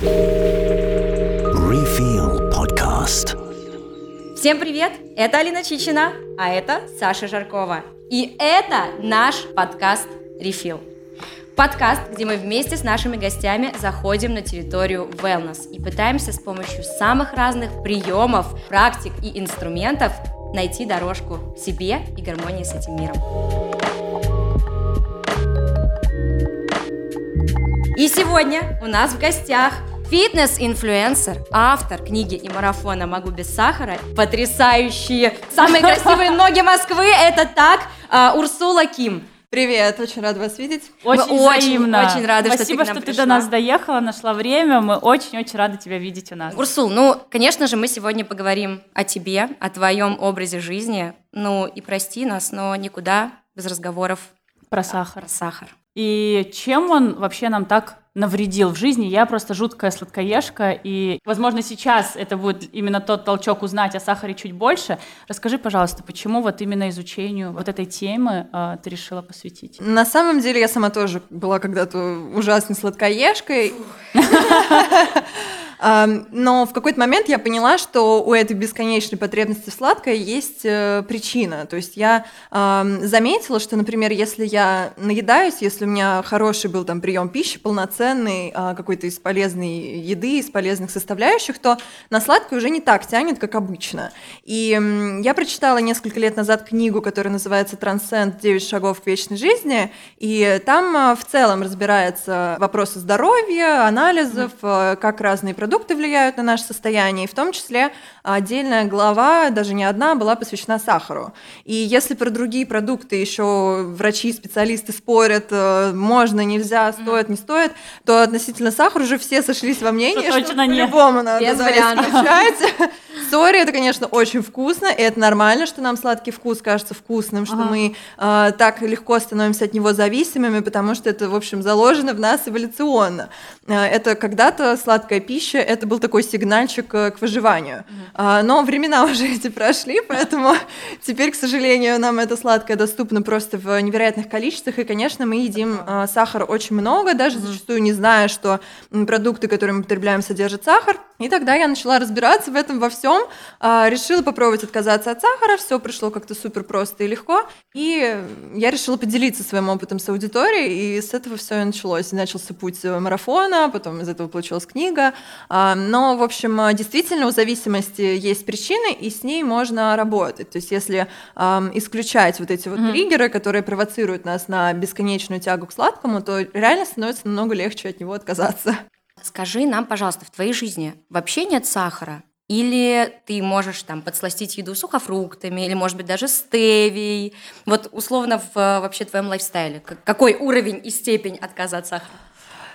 Refill Podcast. Всем привет! Это Алина Чичина, а это Саша Жаркова. И это наш подкаст «Рефил». Подкаст, где мы вместе с нашими гостями заходим на территорию wellness и пытаемся с помощью самых разных приемов, практик и инструментов найти дорожку себе и гармонии с этим миром. И сегодня у нас в гостях Фитнес-инфлюенсер, автор книги и марафона «Могу без сахара», потрясающие, самые красивые ноги Москвы, это так, а, Урсула Ким. Привет, очень рада вас видеть. Мы Очень очень, взаимно. очень рады, что ты Спасибо, что ты пришла. до нас доехала, нашла время. Мы очень-очень рады тебя видеть у нас. Урсул, ну, конечно же, мы сегодня поговорим о тебе, о твоем образе жизни. Ну, и прости нас, но никуда без разговоров Про сахар. про сахар. И чем он вообще нам так навредил в жизни? Я просто жуткая сладкоежка, и, возможно, сейчас это будет именно тот толчок узнать о сахаре чуть больше. Расскажи, пожалуйста, почему вот именно изучению вот этой темы э, ты решила посвятить? На самом деле я сама тоже была когда-то ужасной сладкоежкой. Но в какой-то момент я поняла, что у этой бесконечной потребности в сладкое есть э, причина. То есть я ам, заметила, что, например, если я наедаюсь, если у меня хороший был там прием пищи, полноценный, а, какой-то из полезной еды, из полезных составляющих, то на сладкое уже не так тянет, как обычно. И я прочитала несколько лет назад книгу, которая называется «Трансценд. 9 шагов к вечной жизни», и там а, в целом разбирается вопросы здоровья, анализов, а, как разные продукты влияют на наше состояние, и в том числе отдельная глава, даже не одна, была посвящена сахару. И если про другие продукты еще врачи, специалисты спорят, э, можно, нельзя, стоит, не стоит, то относительно сахара уже все сошлись во мнении, Что что, по-любому надо исключать. Сори, это, конечно, очень вкусно, и это нормально, что нам сладкий вкус кажется вкусным, что Ага. мы э, так легко становимся от него зависимыми, потому что это, в общем, заложено в нас эволюционно. Э, это когда-то сладкая пища, это был такой сигнальчик э, к выживанию. А, но времена уже эти прошли, поэтому теперь, к сожалению, нам это сладкое доступно просто в невероятных количествах, и, конечно, мы едим э, сахара очень много, даже зачастую не зная, что продукты, которые мы потребляем, содержат сахар. И тогда я начала разбираться в этом во всем, а, решила попробовать отказаться от сахара, все пришло как-то супер просто и легко, и я решила поделиться своим опытом с аудиторией, и с этого все и началось. Начался путь э, марафона, потом из этого получилась книга, А, но, в общем, э, действительно у зависимости есть причины, и с ней можно работать. То есть если исключать вот эти вот триггеры, которые провоцируют нас на бесконечную тягу к сладкому, то реально становится намного легче от него отказаться. Скажи нам, пожалуйста, в твоей жизни вообще нет сахара? Или ты можешь там подсластить еду сухофруктами, или, может быть, даже стевией? Вот условно в вообще твоем лайфстайле. Какой уровень и степень отказа от сахара?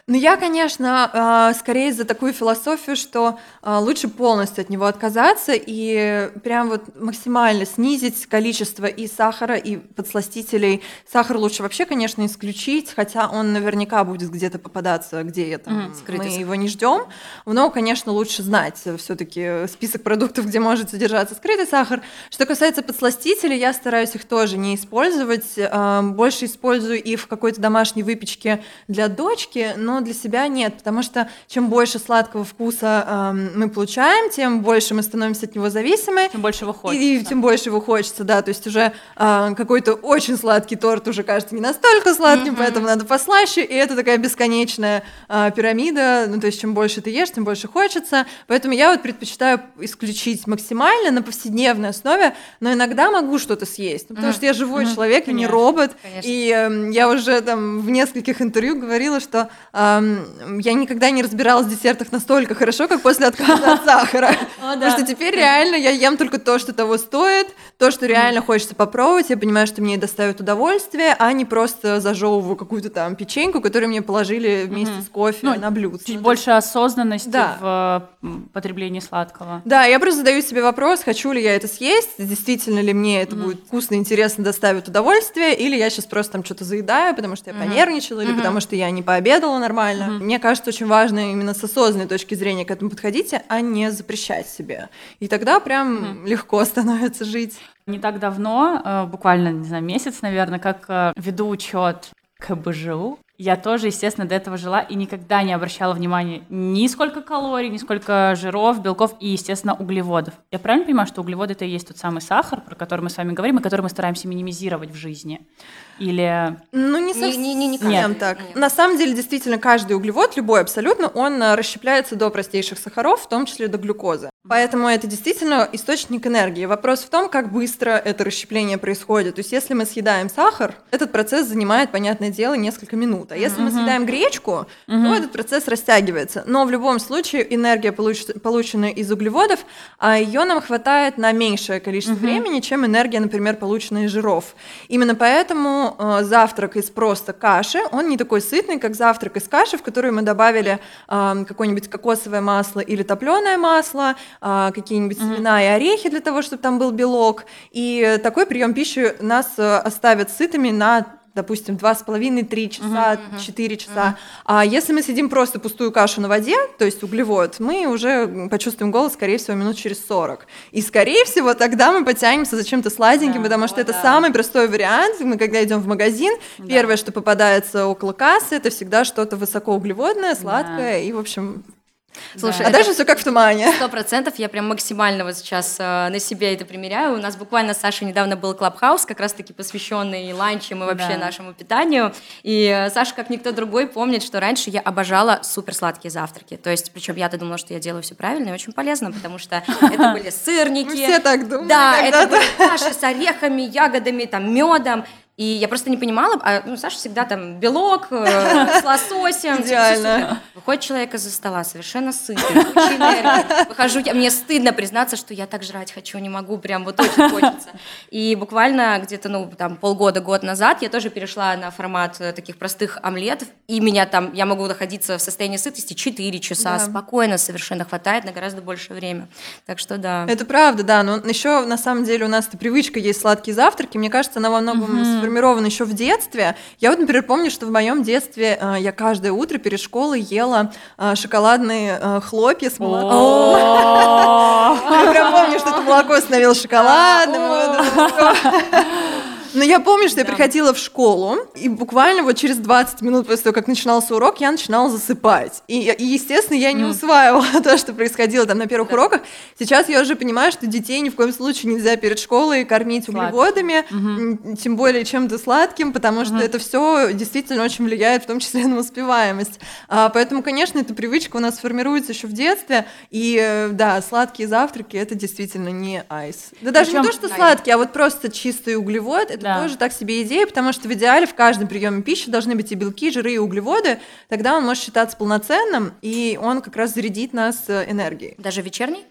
Ну, я, конечно, а, скорее за такую философию, что а, лучше полностью от него отказаться и прям вот максимально снизить количество и сахара, и подсластителей. Сахар лучше вообще, конечно, исключить, хотя он наверняка будет где-то попадаться, где это Мгм, скрытый мы его не ждем. Но, конечно, лучше знать все-таки список продуктов, где может содержаться скрытый сахар. Что касается подсластителей, я стараюсь их тоже не использовать. Больше использую их в какой-то домашней выпечке для дочки, но для себя нет, потому что чем больше сладкого вкуса ам, мы получаем, тем больше мы становимся от него зависимы. Тем больше его хочется. И тем больше его хочется, да. То есть уже а, какой-то очень сладкий торт уже кажется не настолько сладким, поэтому надо послаще. И это такая бесконечная а, пирамида. Ну, то есть чем больше ты ешь, тем больше хочется. Поэтому я вот предпочитаю исключить максимально на повседневной основе, но иногда могу что-то съесть. Ну, потому Мгм. что я живой Мгм. человек, и не робот. Конечно. И эм, я уже там в нескольких интервью говорила, что я никогда не разбиралась в десертах настолько хорошо, как после отказа от сахара. Потому что теперь реально я ем только то, что того стоит, то, что реально хочется попробовать. Я понимаю, что мне доставит удовольствие, а не просто зажевываю какую-то там печеньку, которую мне положили вместе с кофе Ну, на блюдце. Чуть Ну, больше осознанности Да. в потреблении сладкого. Да, я просто задаю себе вопрос, хочу ли я это съесть, действительно ли мне это будет вкусно, интересно, доставит удовольствие, или я сейчас просто там что-то заедаю, потому что я понервничала, или потому что я не пообедала нормально. Мне кажется, очень важно именно с осознанной точки зрения к этому подходить, а не запрещать себе. И тогда прям легко становится жить. Не так давно, э, буквально, не знаю, месяц, наверное, как э, веду учет КБЖУ. Я тоже, естественно, до этого жила и никогда не обращала внимания ни сколько калорий, ни сколько жиров, белков и, естественно, углеводов. Я правильно понимаю, что углеводы это и есть тот самый сахар, про который мы с вами говорим, и который мы стараемся минимизировать в жизни? Или... Ну, не Не- совсем не- не- не совсем так. На самом деле, действительно, каждый углевод, любой абсолютно, он а, расщепляется до простейших сахаров, в том числе до глюкозы. Поэтому это действительно источник энергии. Вопрос в том, как быстро это расщепление происходит. То есть, если мы съедаем сахар, этот процесс занимает, понятное дело, несколько минут. А если мы съедаем гречку, то этот процесс растягивается. Но в любом случае энергия, получ- полученная из углеводов, а ее нам хватает на меньшее количество времени, чем энергия, например, полученная из жиров. Именно поэтому э, завтрак из просто каши, он не такой сытный, как завтрак из каши, в которую мы добавили э, какое-нибудь кокосовое масло или топленое масло, э, какие-нибудь семена и орехи для того, чтобы там был белок. И такой прием пищи нас э, оставит сытыми на допустим, 2,5-3 часа, 4 часа. А если мы съедим просто пустую кашу на воде, то есть углевод, мы уже почувствуем голод, скорее всего, минут через 40. И, скорее всего, тогда мы потянемся за чем-то сладеньким, Да, потому что о, это да. самый простой вариант. Мы, когда идем в магазин, первое, что попадается около кассы, это всегда что-то высокоуглеводное, сладкое и, в общем... Слушай, а это- дальше все как в тумане. Сто процентов, я прям максимально вот сейчас э, на себе это примеряю. У нас буквально с Сашей недавно был клабхаус, как раз-таки посвященный ланчам и вообще Да. нашему питанию. И э, Саша, как никто другой, помнит, что раньше я обожала суперсладкие завтраки. То есть, причем я-то думала, что я делаю все правильно и очень полезно, потому что это были сырники. Мы все так думали Да, это были каши с орехами, ягодами, там, медом. И я просто не понимала, а ну, Саша всегда там белок э, с лососем. Идеально. Выходит человек из-за стола, совершенно сытый. Выхожу, я, мне стыдно признаться, что я так жрать хочу, не могу, прям вот очень хочется. И буквально где-то, ну, там, полгода, год назад я тоже перешла на формат э, таких простых омлетов, и меня там, я могу находиться в состоянии сытости 4 часа, Да. спокойно совершенно хватает на гораздо большее время. Так что да. Это правда, да. Но еще на самом деле у нас эта привычка есть сладкие завтраки. Мне кажется, она во многом сформирована еще в детстве. Я вот, например, помню, что в моем детстве э, я каждое утро перед школой ела э, шоколадные э, хлопья с молоком. Я прям помню, что это молоко становилось шоколадным. Но я помню, что я приходила в школу, и буквально вот через 20 минут после того, как начинался урок, я начинала засыпать. И, и, естественно, я не усваивала то, что происходило там на первых уроках. Сейчас я уже понимаю, что детей ни в коем случае нельзя перед школой кормить Сладким. углеводами, м, тем более чем-то сладким, потому что это все действительно очень влияет, в том числе на успеваемость. А, поэтому, конечно, эта привычка у нас формируется еще в детстве, и э, да, сладкие завтраки это действительно не айс. Да даже не Причём- то, что сладкие, а вот просто чистый углевод, это Да. тоже так себе идея, потому что в идеале в каждом приеме пищи должны быть и белки, жиры, и углеводы, тогда он может считаться полноценным, и он как раз зарядит нас э, энергией. Даже вечерний?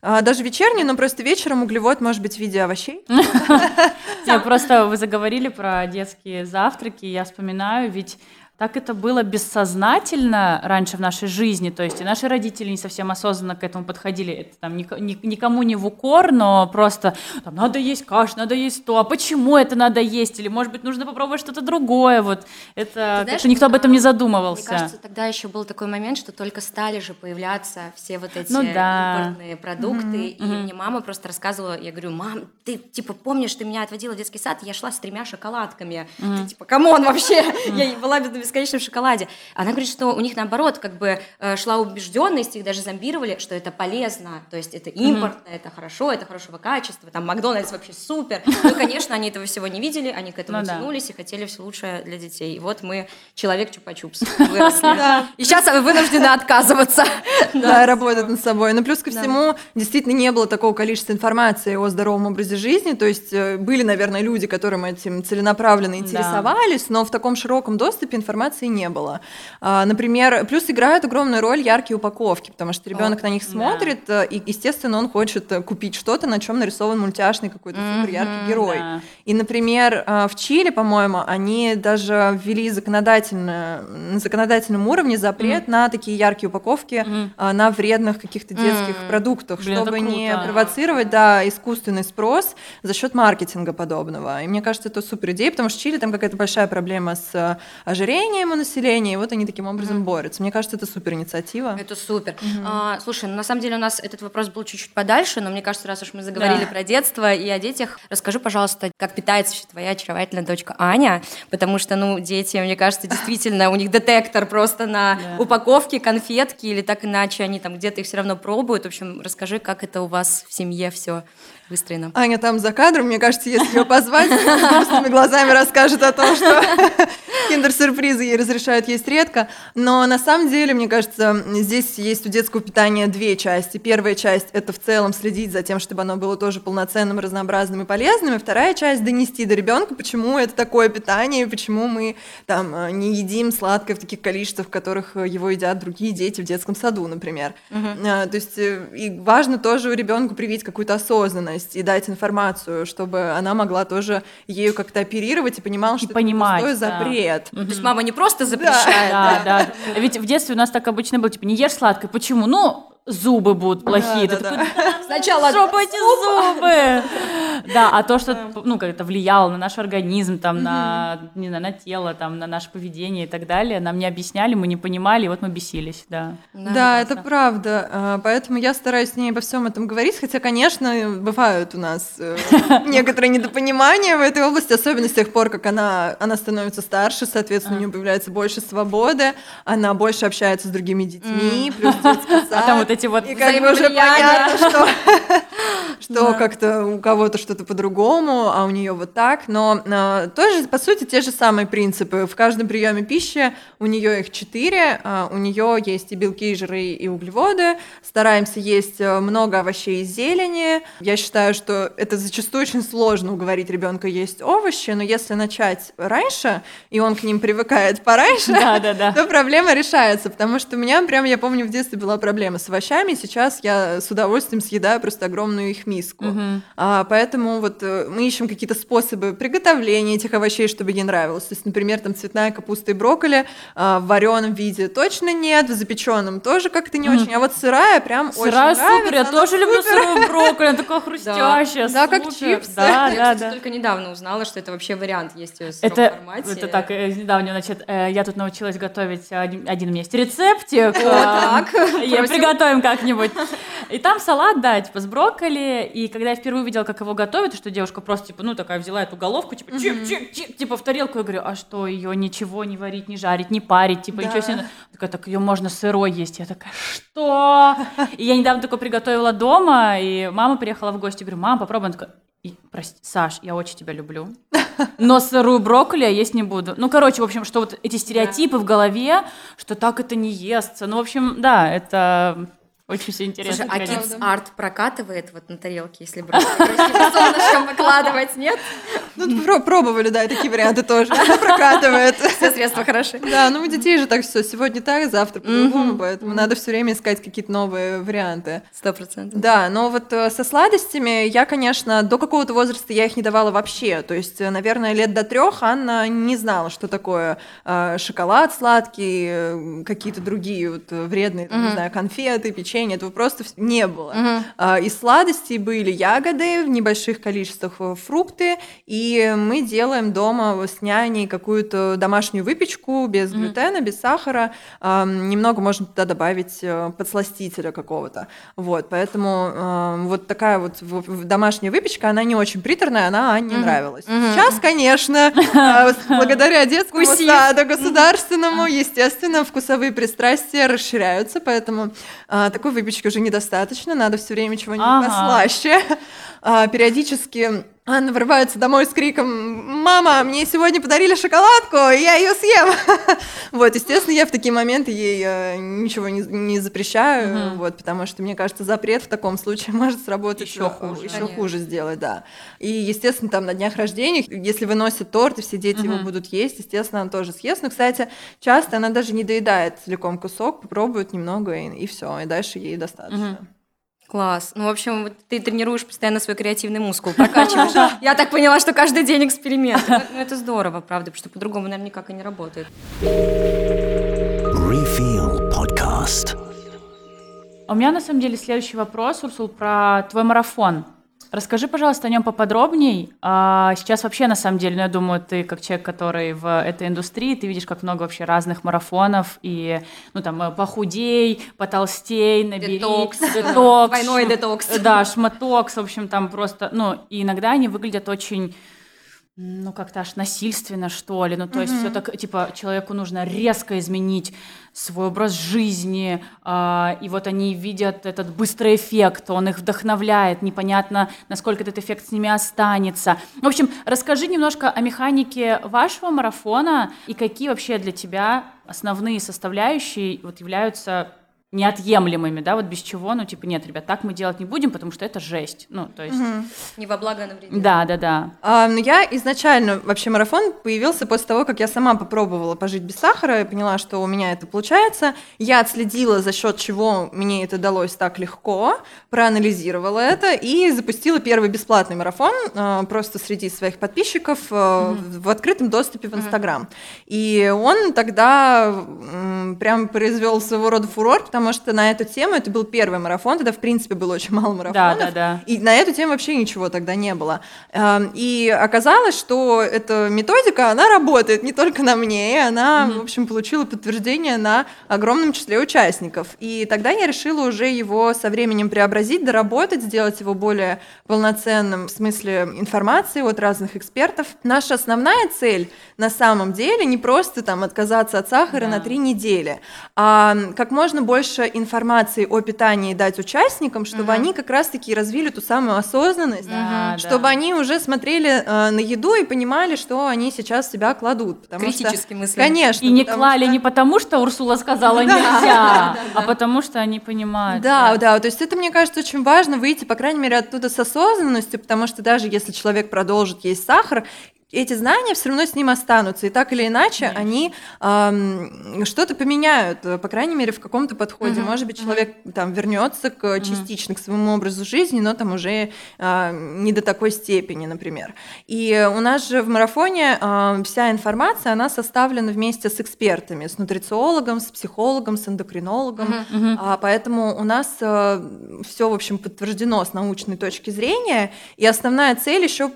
А, даже вечерний, но просто вечером углевод может быть в виде овощей. Я просто вы заговорили про детские завтраки, я вспоминаю, ведь так это было бессознательно раньше в нашей жизни, то есть и наши родители не совсем осознанно к этому подходили, это там ник- ни- никому не в укор, но просто там, надо есть кашу, надо есть то, а почему это надо есть, или может быть нужно попробовать что-то другое, вот это знаешь, как-то никто об этом не Мне задумывался. кажется, тогда еще был такой момент, что только стали же появляться все вот эти Ну да. импортные продукты. И мне мама просто рассказывала, я говорю, мам, ты типа помнишь, ты меня отводила в детский сад, я шла с тремя шоколадками. Ты, типа, come on вообще, я была в бесконечном шоколаде. Она говорит, что у них наоборот, как бы э, шла убежденность, их даже зомбировали, что это полезно, то есть это импортно, это хорошо, это хорошего качества, там Макдональдс вообще супер. Ну, конечно, они этого всего не видели, они к этому Ну да. тянулись и хотели все лучшее для детей. И вот мы человек чупа-чупс выросли. И сейчас вынуждены отказываться. Да, работать над собой. Но плюс ко всему, действительно не было такого количества информации о здоровом образе жизни. То есть э, были, наверное, люди, которым этим целенаправленно интересовались, но в таком широком доступе информации не было. А, Например, плюс играют огромную роль яркие упаковки, потому что ребенок на них да. смотрит, э, и, естественно, он хочет э, купить что-то, на чем нарисован мультяшный какой-то супер яркий герой. да. И, например, э, в Чили, по-моему, они даже ввели законодательно, на законодательном уровне запрет на такие яркие упаковки э, на вредных каких-то детских продуктах, Блин, чтобы не провоцировать да, искусственный спрос за счет маркетинга подобного. И мне кажется, это супер идея, потому что в Чили там какая-то большая проблема с ожирением, среднему населению, и вот они таким образом борются. Мне кажется, это супер инициатива. Это супер. А, слушай, ну на самом деле у нас этот вопрос был чуть-чуть подальше, но мне кажется, раз уж мы заговорили Да. про детство и о детях, расскажи, пожалуйста, как питается вообще твоя очаровательная дочка Аня, потому что, ну, дети, мне кажется, действительно, у них детектор просто на Да. упаковке, конфетки, или так иначе они там где-то их все равно пробуют. В общем, расскажи, как это у вас в семье все выстроено. Аня там за кадром, мне кажется, если ее позвать, с грустными глазами расскажет о том, что киндер-сюрпризы ей разрешают есть редко. Но на самом деле, мне кажется, здесь есть у детского питания две части. Первая часть — это в целом следить за тем, чтобы оно было тоже полноценным, разнообразным и полезным. И вторая часть — донести до ребенка, почему это такое питание, и почему мы там э, не едим сладкое в таких количествах, в которых э, его едят другие дети в детском саду, например. А, То есть и важно тоже ребенку привить какую-то осознанность и дать информацию, чтобы она могла тоже ею как-то оперировать и понимала, что это не понимать, пустой да. запрет. То есть мама не просто запрещает, Да, да. Ведь в детстве у нас так обычно было, типа, не ешь сладкое. Почему? Ну, зубы будут плохие. Да, Ты да, такой, Сначала Чтобы эти зубы! Да, а то, что, ну, как это влияло на наш организм, там, на, не знаю, на тело, там, на наше поведение и так далее, нам не объясняли, мы не понимали, и вот мы бесились, да. Да, это правда. А, Поэтому я стараюсь с ней обо всем этом говорить, хотя, конечно, бывают у нас э, некоторые недопонимания в этой области, особенно с тех пор, как она, она становится старше, соответственно, у нее появляется больше свободы, она больше общается с другими детьми, плюс детский сад. А там вот эти вот И как бы уже понятно, что, что как-то у кого-то что-то по-другому, а у нее вот так. Но а, тоже, по сути, те же самые принципы. В каждом приеме пищи у нее их четыре. а, у нее есть и белки, и жиры, и углеводы. Стараемся есть э, много овощей и зелени. Я считаю, что это зачастую очень сложно уговорить ребенка есть овощи, но если начать раньше, и он к ним привыкает пораньше, Да, да, да. то проблема решается, потому что у меня прям, я помню, в детстве была проблема с овощами, сейчас я с удовольствием съедаю просто огромную их миску. А, поэтому вот э, мы ищем какие-то способы приготовления этих овощей, чтобы ей нравилось. То есть, например, там цветная капуста и брокколи а, в вареном виде точно нет, в запеченном тоже как-то не очень, а вот сырая прям Сырая очень нравится. супер, я она тоже люблю супер. сырую брокколи, она такая хрустящая, Да, как чипсы. Да, Я, да, кстати, да. только недавно узнала, что это вообще вариант есть в сыром Это, формате. это так, э, из недавнего, значит, э, я тут научилась готовить один, у меня есть рецептик. О, э, так, Я приготовим как-нибудь. И там салат, да, типа с брокколи. И когда я впервые увидела, как его готовят, что девушка просто, типа, ну, такая взяла эту головку, типа, чик-чик-чик, типа, в тарелку. Я говорю, а что, ее ничего не варить, не жарить, не парить, типа, Да. ничего себе. Такая, так ее можно сырой есть. Я такая, что? И я недавно такое приготовила дома, и мама приехала в гости, говорю, мама, попробуй. Она такая, «И, прости, Саш, я очень тебя люблю. Но сырую брокколи я есть не буду. Ну, короче, в общем, что вот эти стереотипы в голове, что так это не естся. Ну, в общем, да, это очень все интересно. Слушай, а. Kids Art прокатывает вот на тарелке, если бросить солнышком выкладывать, нет? Ну, про- пробовали, да, и такие варианты тоже. Прокатывает. Все средства хороши. Да, ну у детей же так все. Сегодня так, завтра по-другому, поэтому надо все время искать какие-то новые варианты. Сто процентов. Да, но вот э, со сладостями я, конечно, до какого-то возраста я их не давала вообще. То есть, э, наверное, лет до трех Анна не знала, что такое э, шоколад сладкий, какие-то другие вот вредные, не знаю, конфеты, печенье. Этого просто не было. А, Из сладостей были ягоды в небольших количествах, э, фрукты, и мы делаем дома с няней какую-то домашнюю выпечку без глютена, без сахара. Немного можно туда добавить э, подсластителя какого-то. Вот, поэтому ам, вот такая вот домашняя выпечка, она не очень приторная, она Анне нравилась. Сейчас, конечно, а, благодаря детскому саду государственному, естественно, вкусовые пристрастия расширяются, поэтому а, такой выпечки уже недостаточно, надо все время чего-нибудь Ага. послаще. А, Периодически Анна врывается домой с криком «Мама, мне сегодня подарили шоколадку, и я ее съем!» Вот, естественно, я в такие моменты ей э, ничего не, не запрещаю, вот, потому что, мне кажется, запрет в таком случае может сработать Ещё э, хуже. Еще Конечно. хуже сделать, да. И, естественно, там на днях рождения, если выносят торт, и все дети его будут есть, естественно, она тоже съест. Но, кстати, часто она даже не доедает целиком кусок, попробует немного, и, все, и дальше ей достаточно. Класс. Ну, в общем, вот ты тренируешь постоянно свой креативный мускул, прокачиваешь. Я так поняла, что каждый день эксперимент. Ну, это здорово, правда, потому что по-другому, наверное, никак и не работает. Refill Podcast. У меня на самом деле следующий вопрос, Урсул, про твой марафон. Расскажи, пожалуйста, о нем поподробней. А, сейчас вообще, на самом деле, ну, я думаю, ты как человек, который в этой индустрии, ты видишь, как много вообще разных марафонов, и, ну, там, э, похудей, потолстей, набери. Детокс. Детокс. Двойной детокс. Да, шматокс, в общем, там просто, ну, и иногда они выглядят очень ну, как-то аж насильственно, что ли. Ну, то есть все так, типа, человеку нужно резко изменить свой образ жизни, а, и вот они видят этот быстрый эффект, он их вдохновляет, непонятно, насколько этот эффект с ними останется. В общем, расскажи немножко о механике вашего марафона и какие вообще для тебя основные составляющие вот являются неотъемлемыми, да, вот без чего, ну, типа, нет, ребят, так мы делать не будем, потому что это жесть, ну, то есть... Не во благо, а на вреде. Да, да, да. А, ну, я изначально, вообще марафон появился после того, как я сама попробовала пожить без сахара и поняла, что у меня это получается. Я отследила, за счет чего мне это далось так легко, проанализировала это и запустила первый бесплатный марафон а, просто среди своих подписчиков а, в, в открытом доступе в Инстаграм. И он тогда м, прям произвел своего рода фурор, потому что на эту тему это был первый марафон, тогда в принципе было очень мало марафонов. да, да. И на эту тему вообще ничего тогда не было. Эм, И оказалось, что эта методика, она работает не только на мне, и она, в общем, получила подтверждение на огромном числе участников. И тогда я решила уже его со временем преобразить, доработать, сделать его более полноценным в смысле информации от разных экспертов. Наша основная цель на самом деле не просто там отказаться от сахара Да. на три недели, а как можно больше информации о питании дать участникам, чтобы они как раз-таки развили ту самую осознанность, Да, чтобы да. они уже смотрели э, на еду и понимали, что они сейчас в себя кладут. Потому Критически мысли. Конечно. И не клали что- не потому, что Урсула сказала нельзя, а потому что они понимают. Да, да, то есть это, мне кажется, очень важно выйти, по крайней мере, оттуда с осознанностью, потому что даже если человек продолжит есть сахар, эти знания все равно с ним останутся, и так или иначе они ам, что-то поменяют, э, по крайней мере, в каком-то подходе. Может быть, человек там вернется к, частично к своему образу жизни, но там уже а, не до такой степени, например. И у нас же в марафоне а, вся информация, она составлена вместе с экспертами, с нутрициологом, с психологом, с эндокринологом, А, поэтому у нас все, в общем, подтверждено с научной точки зрения, и основная цель еще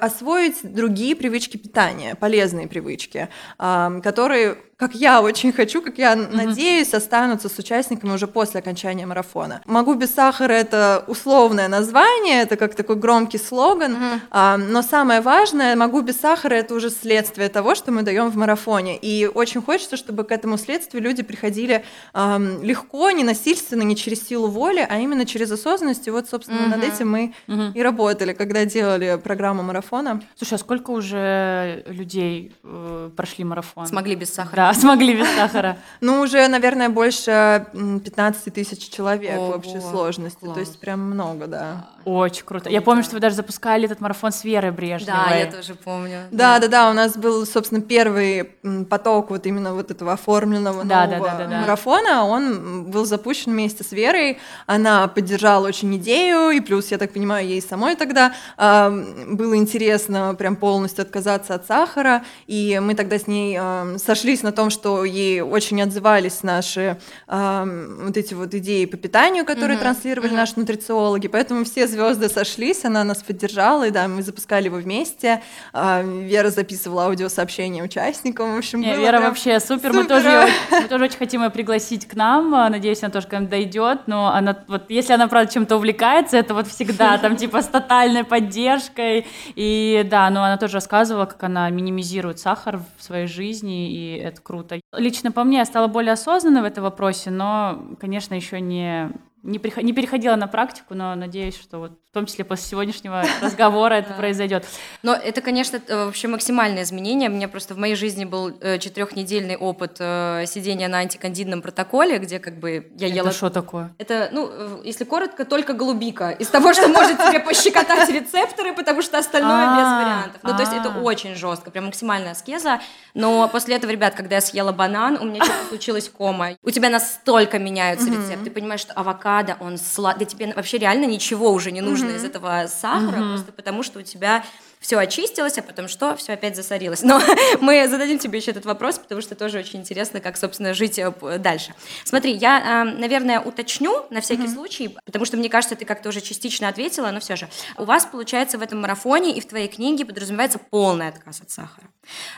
освоить другие привычки питания, полезные привычки, которые как я очень хочу, как я надеюсь, останутся с участниками уже после окончания марафона. «Могу без сахара» — это условное название, это как такой громкий слоган, а, но самое важное, «Могу без сахара» — это уже следствие того, что мы даем в марафоне. И очень хочется, чтобы к этому следствию люди приходили ам, легко, не насильственно, не через силу воли, а именно через осознанность. И вот, собственно, над этим мы и работали, когда делали программу марафона. Слушай, а сколько уже людей э, прошли марафон? Смогли без сахара. Да, смогли без сахара. Ну, уже, наверное, больше м, 15 тысяч человек в общей сложности. класс. То есть прям много, да. Очень круто. Я помню, что вы даже запускали этот марафон с Верой Брежневой. Да, я тоже помню. Да, да, да, у нас был, собственно, первый поток вот именно вот этого оформленного Да, нового да, да, да, да. марафона. Он был запущен вместе с Верой. Она поддержала очень идею, и плюс, я так понимаю, ей самой тогда было интересно прям полностью отказаться от сахара. И мы тогда с ней сошлись на том, что ей очень отзывались наши м, вот эти вот идеи по питанию, которые транслировали наши нутрициологи. Поэтому все звезды сошлись, она нас поддержала, и да, мы запускали его вместе. А, Вера записывала аудиосообщения участникам. В общем, Не, Вера прям вообще супер. Мы супер. тоже, её- мы тоже очень хотим ее пригласить к нам. А, Надеюсь, она тоже к нам дойдет. Но она вот, если она правда чем-то увлекается, это вот всегда там типа с тотальной поддержкой. И да, но она тоже рассказывала, как она минимизирует сахар в своей жизни, и это круто. Лично по мне я стала более осознанной в этом вопросе, но, конечно, еще не не, приход- не переходила на практику, но надеюсь, что вот в том числе после сегодняшнего разговора это произойдет. Но это, конечно, э, вообще максимальное изменение. У меня просто в моей жизни был э, четырехнедельный опыт э, сидения на антикандидном протоколе, где как бы я ела... Это что такое? Это, ну, если коротко, только голубика. Из того, что может тебе пощекотать рецепторы, потому что остальное без А, вариантов. Ну, то есть это а. очень жестко, прям максимальная аскеза. Но после этого, ребят, когда я съела банан, у меня что-то случилось кома. У тебя настолько меняются рецепты. Ты понимаешь, что авокадо, он сладкий. Тебе вообще реально ничего уже не нужно из этого сахара, просто потому что у тебя все очистилось, а потом что? Все опять засорилось. Но мы зададим тебе еще этот вопрос, потому что тоже очень интересно, как, собственно, жить э, дальше. Смотри, я, э, наверное, уточню на всякий mm-hmm. случай, потому что мне кажется, ты как-то уже частично ответила, но все же. У вас, получается, в этом марафоне и в твоей книге подразумевается полный отказ от сахара.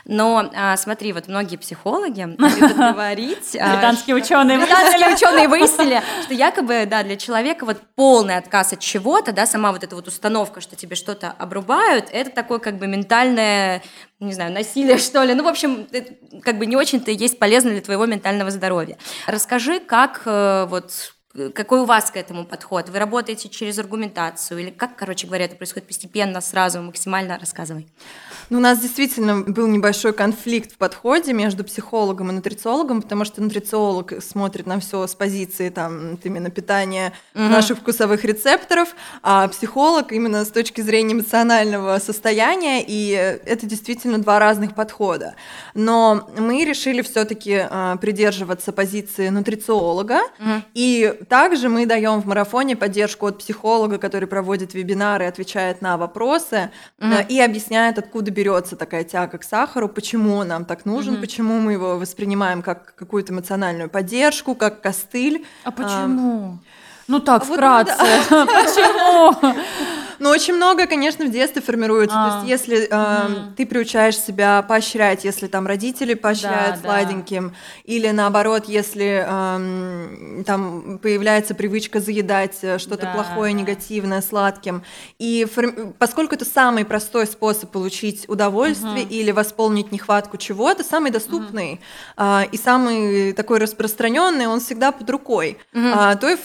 Но а, смотри, вот многие психологи любят говорить... Британские ученые Британские ученые выяснили, что якобы, да, для человека вот полный отказ от чего-то, да, сама вот эта вот установка, что тебе что-то обрубают, это такое как бы ментальное, не знаю, насилие, что ли. Ну, в общем, как бы не очень-то есть полезно для твоего ментального здоровья. Расскажи, как э, вот какой у вас к этому подход? Вы работаете через аргументацию или как, короче говоря, это происходит постепенно, сразу, максимально? Рассказывай. Ну, у нас действительно был небольшой конфликт в подходе между психологом и нутрициологом, потому что нутрициолог смотрит на все с позиции там именно питания угу. наших вкусовых рецепторов, а психолог именно с точки зрения эмоционального состояния, и это действительно два разных подхода. Но мы решили все-таки э, а, придерживаться позиции нутрициолога, угу. и также мы даем в марафоне поддержку от психолога, который проводит вебинары, отвечает на вопросы э, и объясняет, откуда берется такая тяга к сахару, почему он нам так нужен, угу. почему мы его воспринимаем как какую-то эмоциональную поддержку, как костыль. А почему? А, ну так, а вкратце. Вот, Почему? Ну, очень много, конечно, в детстве формируется. А, То есть, если э, угу. ты приучаешь себя поощрять, если там родители поощряют да, сладеньким, да. или наоборот, если э, там появляется привычка заедать э, что-то да, плохое, да. негативное сладким. И фор... поскольку это самый простой способ получить удовольствие угу. или восполнить нехватку чего-то, самый доступный угу. э, и самый такой распространенный, он всегда под рукой, угу. э, то и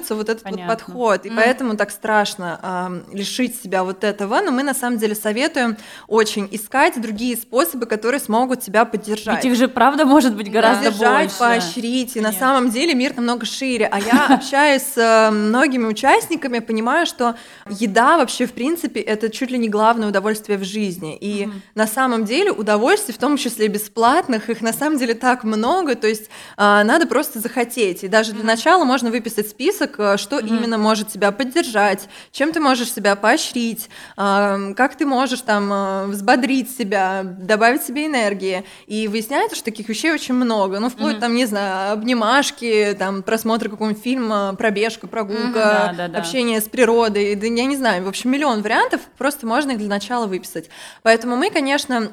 формируется вот этот вот подход. И угу. поэтому так страшно э, лишить себя вот этого, но мы на самом деле советуем очень искать другие способы, которые смогут тебя поддержать. Ведь их же правда может быть гораздо поддержать, больше. поощрить, и Нет. на самом деле мир намного шире. А я общаюсь с многими участниками, понимаю, что еда вообще в принципе это чуть ли не главное удовольствие в жизни. И на самом деле удовольствий, в том числе бесплатных, их на самом деле так много, то есть а, надо просто захотеть. И даже для начала можно выписать список, э, что именно может тебя поддержать, чем ты можешь себя поощрить, а, как ты можешь там а, взбодрить себя, добавить себе энергии. И выясняется, что таких вещей очень много. Ну, вплоть mm-hmm. там, не знаю, обнимашки, там, просмотр какого-нибудь фильма, пробежка, прогулка, mm-hmm, да, да, да. общение с природой. Да я не знаю, в общем, миллион вариантов, просто можно их для начала выписать. Поэтому мы, конечно,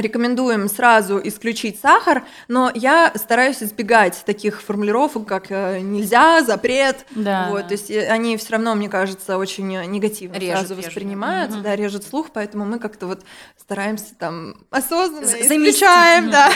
рекомендуем сразу исключить сахар, но я стараюсь избегать таких формулировок, как э, нельзя, запрет. Да, вот, да. То есть э, они все равно, мне кажется, очень негативно режут, сразу воспринимаются, угу. да, режут слух, поэтому мы как-то вот стараемся там осознанно Заместить. исключаем, да.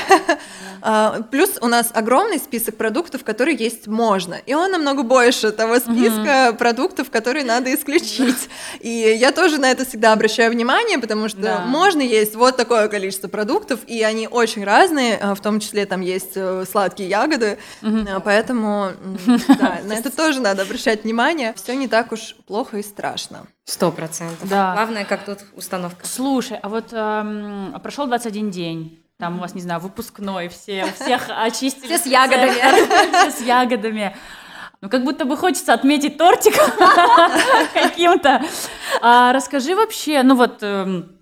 А, плюс у нас огромный список продуктов, которые есть можно, и он намного больше того списка продуктов, которые надо исключить. И я тоже на это всегда обращаю внимание, потому что можно есть вот такое количество количество продуктов, и они очень разные, а, в том числе там есть э, сладкие ягоды, mm-hmm. поэтому да, на это тоже надо обращать внимание. Все не так уж плохо и страшно. Сто процентов. Да. Главное, как тут установка. Слушай, а вот эм, прошел 21 день. Там у вас, не знаю, выпускной, все, всех очистили. Все с ягодами. Все с ягодами. Ну, как будто бы хочется отметить тортик каким-то. А расскажи вообще, ну вот, эм,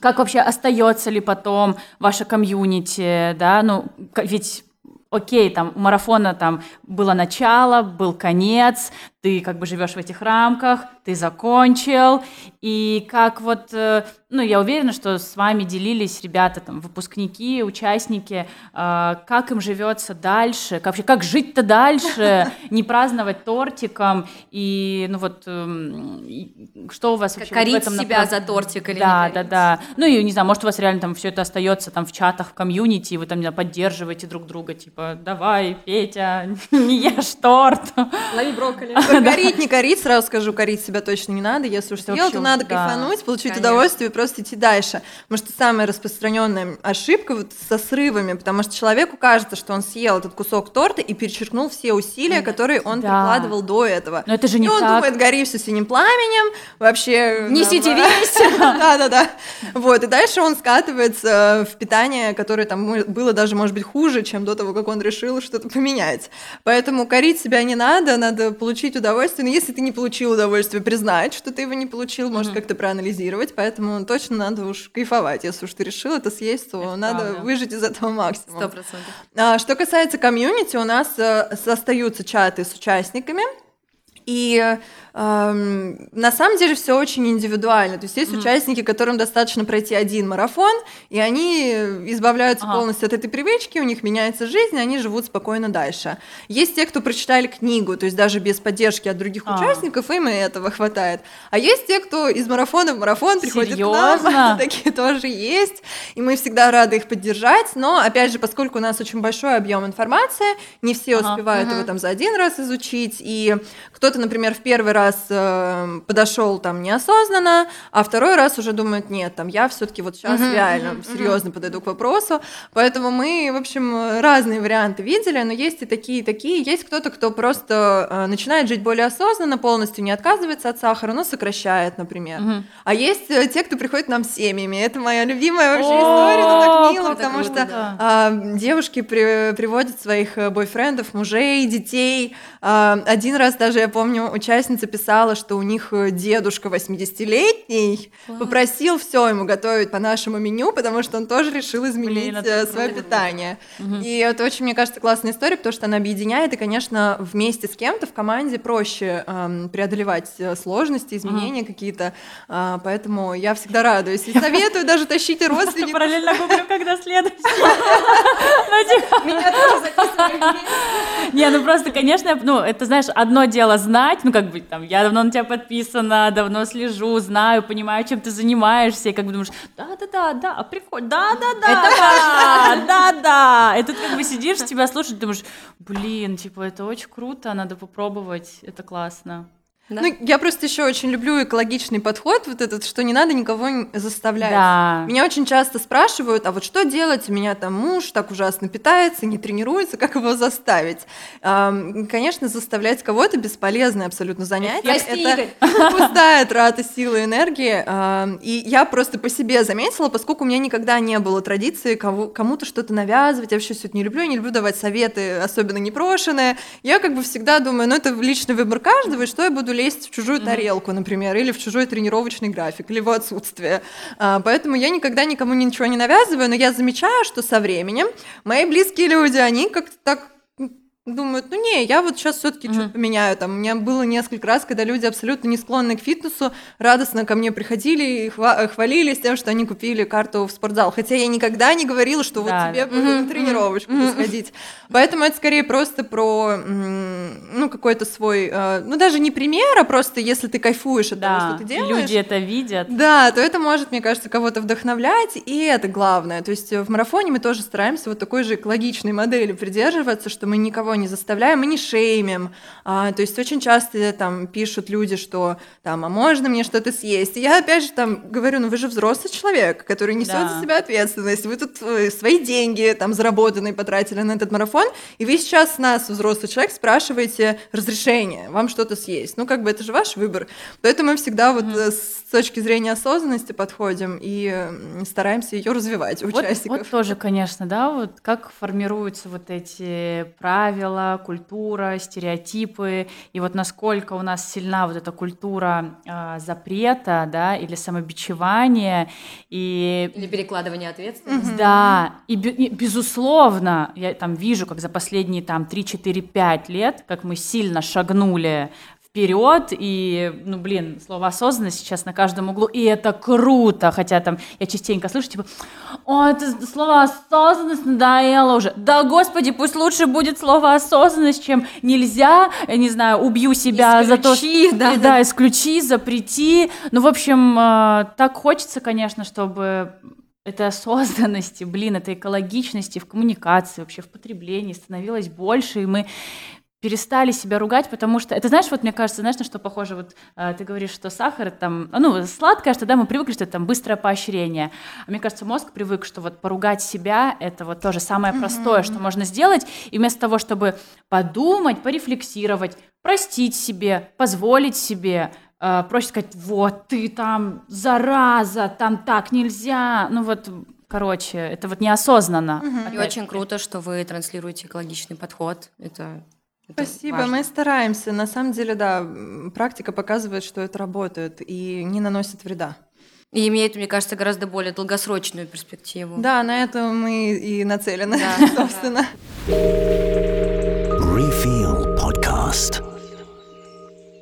как вообще остается ли потом ваше комьюнити, да, ну, ведь окей, там у марафона там было начало, был конец, ты как бы живешь в этих рамках, ты закончил, и как вот, э, ну, я уверена, что с вами делились ребята, там, выпускники, участники, э, как им живется дальше, как вообще, как жить-то дальше, не праздновать тортиком, и, ну, вот, эм, что у вас вообще Корить в этом себя за тортик или Да, да, да. Ну, и, не знаю, может, у вас реально там все это остается там в чатах, в комьюнити, и вы там, не знаю, поддерживаете друг друга, типа, давай, Петя, не ешь торт. Лови брокколи. Корить, не корить, сразу скажу, корить себя точно не надо. Если уж съел, то надо кайфануть, получить удовольствие и просто идти дальше. Потому что самая распространенная ошибка вот со срывами, потому что человеку кажется, что он съел этот кусок торта и перечеркнул все усилия, которые он прикладывал до этого. Но это же не и он думает, гори все синим пламенем, вообще... Несите весь! Да-да-да. Вот, и дальше он скатывается в питание, которое там было даже, может быть, хуже, чем до того, как он решил что-то поменять. Поэтому корить себя не надо, надо получить удовольствие удовольствие, но если ты не получил удовольствие, признать, что ты его не получил, может как-то проанализировать, поэтому точно надо уж кайфовать. Если уж ты решил это съесть, то Это надо правда. выжить из этого максимум. Сто процентов. А, Что касается комьюнити, у нас э, остаются чаты с участниками. И на самом деле все очень индивидуально. То есть есть участники, которым достаточно пройти один марафон, и они избавляются Ага. полностью от этой привычки, у них меняется жизнь, и они живут спокойно дальше. Есть те, кто прочитали книгу, то есть даже без поддержки от других А. участников, им и этого хватает. А есть те, кто из марафона в марафон приходит к нам, Серьезно? такие тоже есть, и мы всегда рады их поддержать, но, опять же, поскольку у нас очень большой объем информации, не все Ага. успевают его там за один раз изучить, и кто-то, например, в первый раз э, подошел там неосознанно, а второй раз уже думает, нет, там я все-таки вот сейчас реально серьезно подойду к вопросу, поэтому мы, в общем, разные варианты видели, но есть и такие, и такие, есть кто-то, кто просто э, начинает жить более осознанно, полностью не отказывается от сахара, но сокращает, например. Мгм. А есть э, те, кто приходит к нам с семьями. Это моя любимая вообще история, это так мило, потому что а, девушки при- приводят своих э, бойфрендов, мужей, детей. А, один раз даже, я помню, участница писала, что у них э, дедушка 80-летний попросил все ему готовить по нашему меню, потому что он тоже решил изменить Блин, э, свое питание. И это очень, мне кажется, классная история, потому что она объединяет, и, конечно, вместе с кем-то в команде проще эм, преодолевать э, сложности, изменения какие-то. А, поэтому я всегда радуюсь. И советую даже тащите родственников. параллельно гуглю, когда следующий. Ну, типа, Меня тоже записывали. Не, ну просто, конечно, ну, это, знаешь, одно дело знать, ну, как бы, там, я давно на тебя подписана, давно слежу, знаю, понимаю, чем ты занимаешься, и как бы думаешь, да-да-да, да, прикольно, да-да-да, да, да-да, и тут как бы сидишь, тебя слушают, думаешь, блин, типа, это очень круто, надо попробовать, это классно. Да. Ну, я просто еще очень люблю экологичный подход, вот этот, что не надо никого заставлять. Да. Меня очень часто спрашивают, а вот что делать? У меня там муж так ужасно питается, не тренируется, как его заставить? Ам, конечно, заставлять кого-то бесполезное абсолютно занятие. Прости, Это пустая трата силы и энергии. Ам, И я просто по себе заметила, поскольку у меня никогда не было традиции кому-то что-то навязывать, я вообще все это не люблю, я не люблю давать советы, особенно непрошенные. Я как бы всегда думаю, ну это личный выбор каждого, и что я буду лезть в чужую тарелку, например, или в чужой тренировочный график, или в отсутствие. А, Поэтому я никогда никому ничего не навязываю, но я замечаю, что со временем мои близкие люди, они как-то так думают, ну не, я вот сейчас все-таки Мгм. что-то поменяю. Там, у меня было несколько раз, когда люди абсолютно не склонны к фитнесу, радостно ко мне приходили и хва- хвалились тем, что они купили карту в спортзал. Хотя я никогда не говорила, что Да. вот тебе бы на тренировочку сходить. Поэтому это скорее просто про ну, какой-то свой, э, ну даже не пример, а просто если ты кайфуешь от того, Да, что ты делаешь. люди это видят. Да, то это может, мне кажется, кого-то вдохновлять, и это главное. То есть э, в марафоне мы тоже стараемся вот такой же экологичной модели придерживаться, что мы никого не заставляем, мы не шеймим. А, то есть очень часто там пишут люди, что там, а можно мне что-то съесть? И я опять же там говорю, ну вы же взрослый человек, который несет Да. за себя ответственность, вы тут э, свои деньги там заработанные потратили на этот марафон, и вы сейчас нас, взрослый человек, спрашиваете разрешение вам что-то съесть. Ну как бы это же ваш выбор. Поэтому мы всегда вот э, с точки зрения осознанности подходим и стараемся ее развивать у Вот, участников. вот тоже, конечно, да, вот как формируются вот эти правила, культура, стереотипы, и вот насколько у нас сильна вот эта культура а, запрета, да, или самобичевания, и Или перекладывание ответственности. да, и, и безусловно, я там вижу, как за последние там 3-4-5 лет, как мы сильно шагнули вперед, и, ну, блин, слово осознанность сейчас на каждом углу, и это круто, хотя там я частенько слышу, типа, о, это слово осознанность надоело уже. Да, господи, пусть лучше будет слово осознанность, чем нельзя, я не знаю, убью себя за то, Исключи, что... да, да, исключи, запрети. Ну, в общем, э, так хочется, конечно, чтобы этой осознанности, блин, этой экологичности в коммуникации, вообще в потреблении становилось больше, и мы перестали себя ругать, потому что это, знаешь, вот мне кажется, знаешь, на что похоже, вот э, ты говоришь, что сахар там, ну, сладкое, что да, мы привыкли, что это там быстрое поощрение, а мне кажется, мозг привык, что вот поругать себя, это вот тоже самое простое, что можно сделать, и вместо того, чтобы подумать, порефлексировать, простить себе, позволить себе, э, проще сказать, вот ты там зараза, там так нельзя, ну вот, короче, это вот неосознанно. И опять-таки. очень круто, что вы транслируете экологичный подход. Это Это Спасибо, важно. мы стараемся. На самом деле, да, практика показывает, что это работает и не наносит вреда. И имеет, мне кажется, гораздо более долгосрочную перспективу. Да, на это мы и нацелены, Да, собственно. Refill Podcast.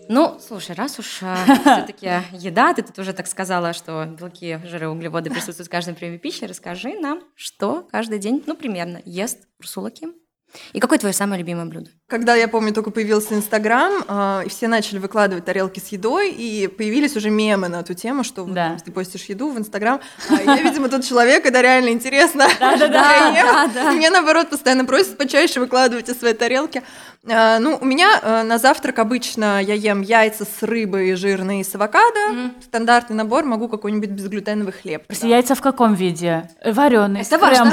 Ну, слушай, раз уж все-таки еда, ты тут уже так сказала, что белки, жиры, углеводы присутствуют в каждом приеме пищи, расскажи нам, что каждый день, ну, примерно, ест Урсула Ким. И какое твое самое любимое блюдо? Когда, я помню, только появился Инстаграм, а, и все начали выкладывать тарелки с едой, и появились уже мемы на эту тему, что вот, Да. ты постишь еду в Инстаграм. А я, видимо, тот человек, когда реально интересно. Да-да-да, Мне, наоборот, постоянно просят почаще выкладывать из своей тарелки. А, Ну, у меня э, на завтрак обычно я ем яйца с рыбой жирные с авокадо. Стандартный набор, могу какой-нибудь безглютеновый хлеб. Яйца в каком виде? Вареные, Это важно.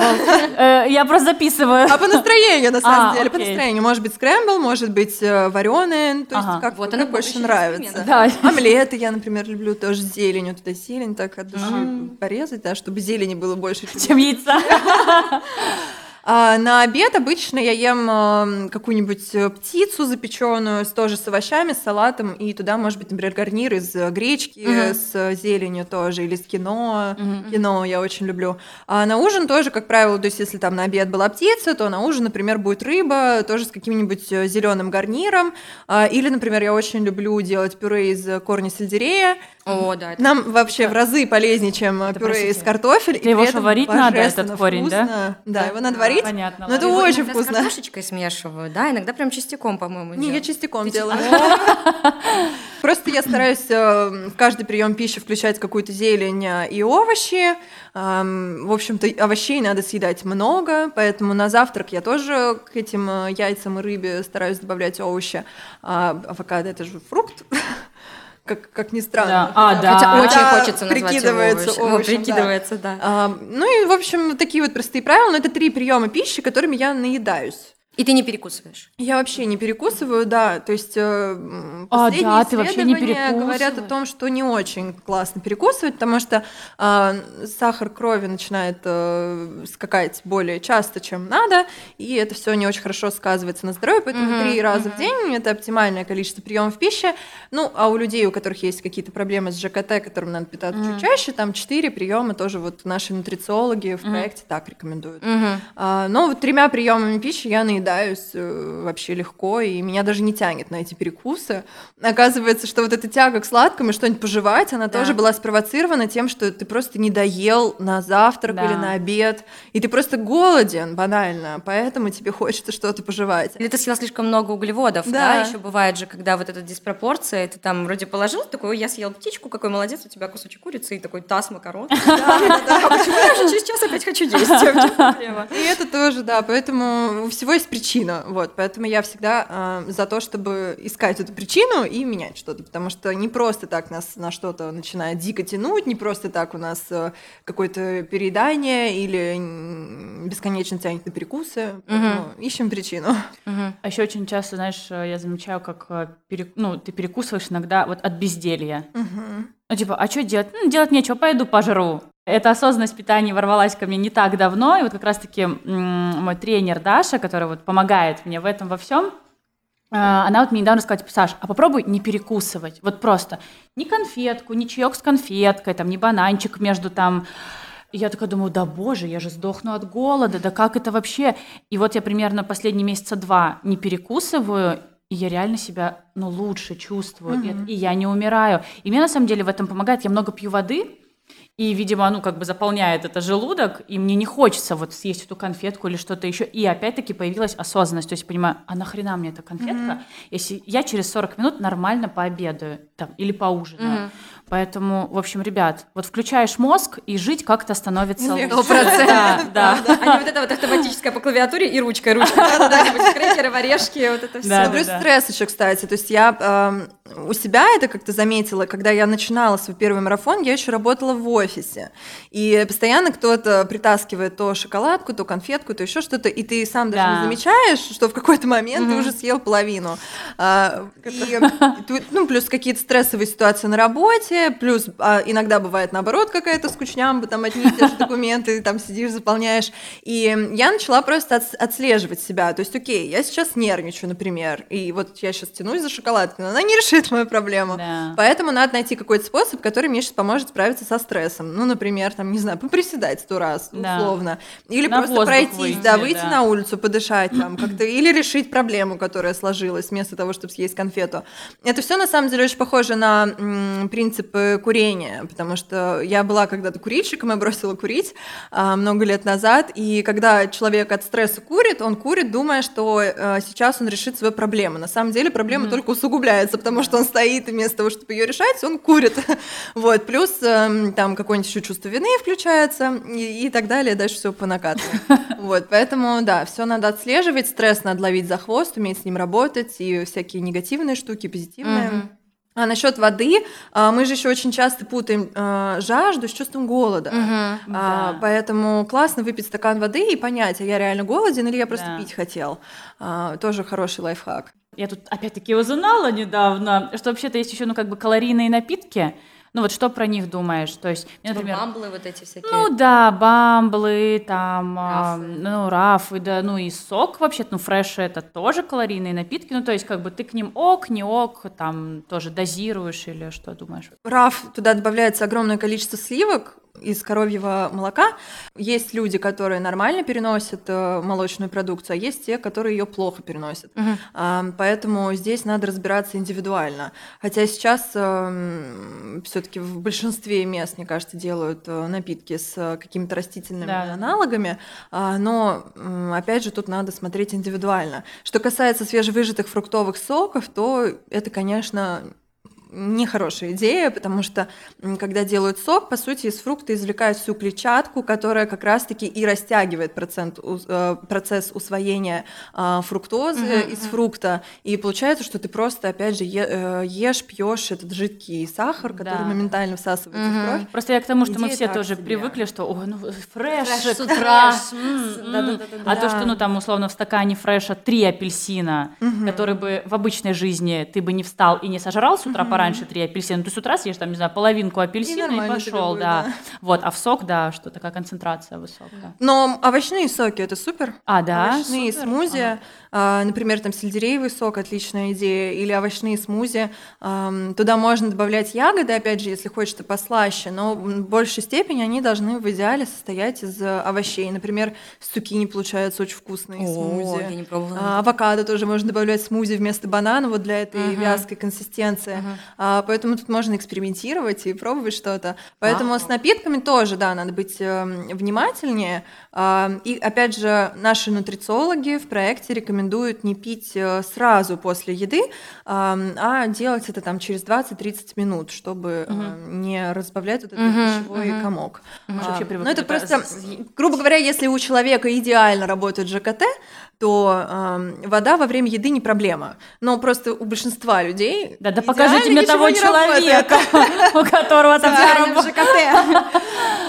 Я просто записываю. А по настроению, на самом А, деле, по настроению. Может быть, скрэмбл, может быть, вареные, то есть Ага. как, Вот как она больше нравится. Да. Омлеты я, например, люблю тоже с зеленью. Туда зелень так от души порезать, да, чтобы зелени было больше. Чем яйца. А на обед обычно я ем какую-нибудь э, птицу запеченную, с, тоже с овощами, с салатом, и туда, может быть, например, гарнир из э, гречки Мгм. с зеленью тоже, или с кино. Кино я очень люблю. А на ужин тоже, как правило, то есть если там на обед была птица, то на ужин, например, будет рыба, тоже с каким-нибудь зеленым гарниром. А, Или, например, я очень люблю делать пюре из корня сельдерея. О, да. это- Нам вообще в разы полезнее, чем Это, пюре простите, из картофеля. это его при что, этом варить надо, этот корень, да? вкусно. Да, его надо варить. Понятно. Ну, это очень вкусно. с картошечкой смешивают, да, иногда прям частиком, по-моему, Не, я частиком делаю. Просто я стараюсь э, в каждый прием пищи включать какую-то зелень э, и овощи. Эм, В общем-то, овощей надо съедать много, поэтому на завтрак я тоже к этим э, яйцам и рыбе стараюсь добавлять овощи. А авокадо это же фрукт. Как, как ни странно. Да. А, да. Хотя очень Да, хочется назвать его прикидывается овощем. Ну, овощем, да. прикидывается, да. А, ну и, в общем, такие вот простые правила. Но это три приема пищи, которыми я наедаюсь. И ты не перекусываешь. Я вообще не перекусываю, да. То есть э, А, последние да, ты вообще не исследования говорят о том, что не очень классно перекусывать, потому что а, сахар крови начинает э, скакать более часто, чем надо, и это все не очень хорошо сказывается на здоровье, поэтому три раза в мгм. день это оптимальное количество приемов пищи. Ну, а у людей, у которых есть какие-то проблемы с ЖКТ, которым надо питаться Мгм. чуть чаще, там четыре приема тоже вот наши нутрициологи в Мгм. проекте так рекомендуют. Мгм. А, но вот тремя приемами пищи я наедаюсь э, вообще легко, и меня даже не тянет на эти перекусы. Оказывается, что вот эта тяга к сладкому и что-нибудь пожевать, она Да. тоже была спровоцирована тем, что ты просто не доел на завтрак Да. или на обед, и ты просто голоден, банально, поэтому тебе хочется что-то пожевать. Или ты съела слишком много углеводов, да? Да. Еще бывает же, когда вот эта диспропорция, ты там вроде положил, такой, «Ой, я съел птичку, какой молодец, у тебя кусочек курицы и такой таз макарон. А почему я уже через час опять хочу есть? И это тоже, да, поэтому у всего есть причина, вот, поэтому я всегда э, за то, чтобы искать эту причину и менять что-то, потому что не просто так нас на что-то начинает дико тянуть, не просто так у нас э, какое-то переедание или бесконечно тянет на перекусы, поэтому ищем причину. Мгм. А еще очень часто, знаешь, э, я замечаю, как э, пере- ну, ты перекусываешь иногда вот от безделья. Ну, типа, а что делать? Ну, делать нечего, пойду пожру. Эта осознанность питания ворвалась ко мне не так давно, и вот как раз-таки мой тренер Даша, который вот помогает мне в этом во всем, она вот мне недавно сказала, типа, Саш, а попробуй не перекусывать, вот просто ни конфетку, ни чаек с конфеткой, там, ни бананчик между там и я такая думаю, да боже, я же сдохну от голода, да как это вообще? И вот я примерно последние месяца два не перекусываю, и я реально себя, ну, лучше чувствую, и, и я не умираю. И мне на самом деле в этом помогает, я много пью воды, и, видимо, ну, как бы заполняет это желудок, и мне не хочется вот съесть эту конфетку или что-то еще. И опять-таки появилась осознанность. То есть, понимаю, а нахрена мне эта конфетка, если я через 40 минут нормально пообедаю там, или поужинаю. Поэтому, в общем, ребят, вот включаешь мозг, и жить как-то становится лучше. Да, да. А не вот это вот автоматическое по клавиатуре и ручкой, ручкой. Да-да-да, крекеры, орешки, вот это все. Да, Ну, плюс стресс еще, кстати. То есть я эм, у себя это как-то заметила, когда я начинала свой первый марафон, я еще работала в офисе. И постоянно кто-то притаскивает то шоколадку, то конфетку, то еще что-то, и ты сам даже Да. не замечаешь, что в какой-то момент ты Мгм. уже съел половину. А, и, ну, плюс какие-то стрессовые ситуации на работе, плюс а, иногда бывает наоборот какая-то скучнямба, там одни и те же документы, там сидишь, заполняешь. И я начала просто отс- отслеживать себя. То есть, окей, я сейчас нервничаю, например, и вот я сейчас тянусь за шоколадкой, но она не решит мою проблему. Да. Поэтому надо найти какой-то способ, который мне сейчас поможет справиться со стрессом. Ну, например, там, не знаю, поприседать сто раз, Да. условно. Или На просто пройтись, выйти, да, выйти да. на улицу, подышать там как-то, или решить проблему, которая сложилась, вместо того, чтобы съесть конфету. Это все на самом деле очень похоже на м, принципы курения, потому что я была когда-то курильщиком, я бросила курить а, много лет назад, и когда человек от стресса курит, он курит, думая, что э, сейчас он решит свою проблему. На самом деле проблема только усугубляется, потому что он стоит, и вместо того, чтобы ее решать, он курит. Вот, плюс эм, там какое-нибудь еще чувство вины включается, и, и так далее, дальше все по накатанной. Вот, поэтому, да, все надо отслеживать, стресс надо ловить за хвост, уметь с ним работать, и всякие негативные штуки, позитивные. Мгм. А насчет воды, а, мы же еще очень часто путаем а, жажду с чувством голода. А, Да. поэтому классно выпить стакан воды и понять, а я реально голоден или я просто Да. пить хотел. А, тоже хороший лайфхак. Я тут опять-таки узнала недавно, что вообще-то есть еще, ну, как бы калорийные напитки. Ну, вот что про них думаешь? То есть, мне, Типа например, бамблы вот эти всякие. ну да, бамблы, там, а, Рафы. ну, рафы, да, ну и сок вообще, ну, фреш это тоже калорийные напитки, ну, то есть, как бы ты к ним ок, не ок, там, тоже дозируешь или что думаешь? Раф, туда добавляется огромное количество сливок из коровьего молока. Есть люди, которые нормально переносят э, молочную продукцию, а есть те, которые ее плохо переносят. А, Поэтому здесь надо разбираться индивидуально. Хотя сейчас все-таки в большинстве мест, мне кажется, делают э, напитки с э, какими-то растительными Да. аналогами, а, но опять же тут надо смотреть индивидуально. Что касается свежевыжатых фруктовых соков, то это, конечно, нехорошая идея, потому что когда делают сок, по сути, из фрукта извлекают всю клетчатку, которая как раз-таки и растягивает процент, э, процесс усвоения а, фруктозы Мгм, из фрукта. И получается, что ты просто, опять же, э, ешь, пьешь этот жидкий сахар, который Да. моментально всасывается Мгм. в кровь. Просто я к тому, что мы Идея все так тоже себе. привыкли, что, ой, ну, фреш, Фреш с утра. фреш, м, м». Да-да-да-да-да. А то, что, ну, там, условно, в стакане фреша три апельсина, Мгм. который бы в обычной жизни ты бы не встал и не сожрал с утра пораньше три апельсина, ну, ты с утра съешь, там, не знаю, половинку апельсина и, тебе пошел, будет, да. да. Вот, а в сок, да, что такая концентрация высокая. Но овощные соки это супер. А, да? овощные Супер. смузи, Ага. А, например, там сельдереевый сок отличная идея, или овощные смузи. Туда можно добавлять ягоды, опять же, если хочется послаще, но в большей степени они должны в идеале состоять из э, овощей. Например, с цукини получаются очень вкусные О, смузи. я не пробовала. А, Авокадо тоже можно добавлять смузи вместо банана, вот для этой Мгм. вязкой консистенции. Мгм. А, поэтому тут можно экспериментировать и пробовать что-то. Поэтому Вау. с напитками тоже, да, надо быть эм, внимательнее. А, и опять же, наши нутрициологи в проекте рекомендуют не пить э, сразу после еды, а делать это там через 20-30 минут, чтобы э, не разбавлять вот этот Мгм, пищевой мгм. комок. Же А, ну, это просто, грубо говоря, если у человека идеально работает ЖКТ, то ам, вода во время еды не проблема. Но просто у большинства людей Да, да покажите мне того человека, у которого там.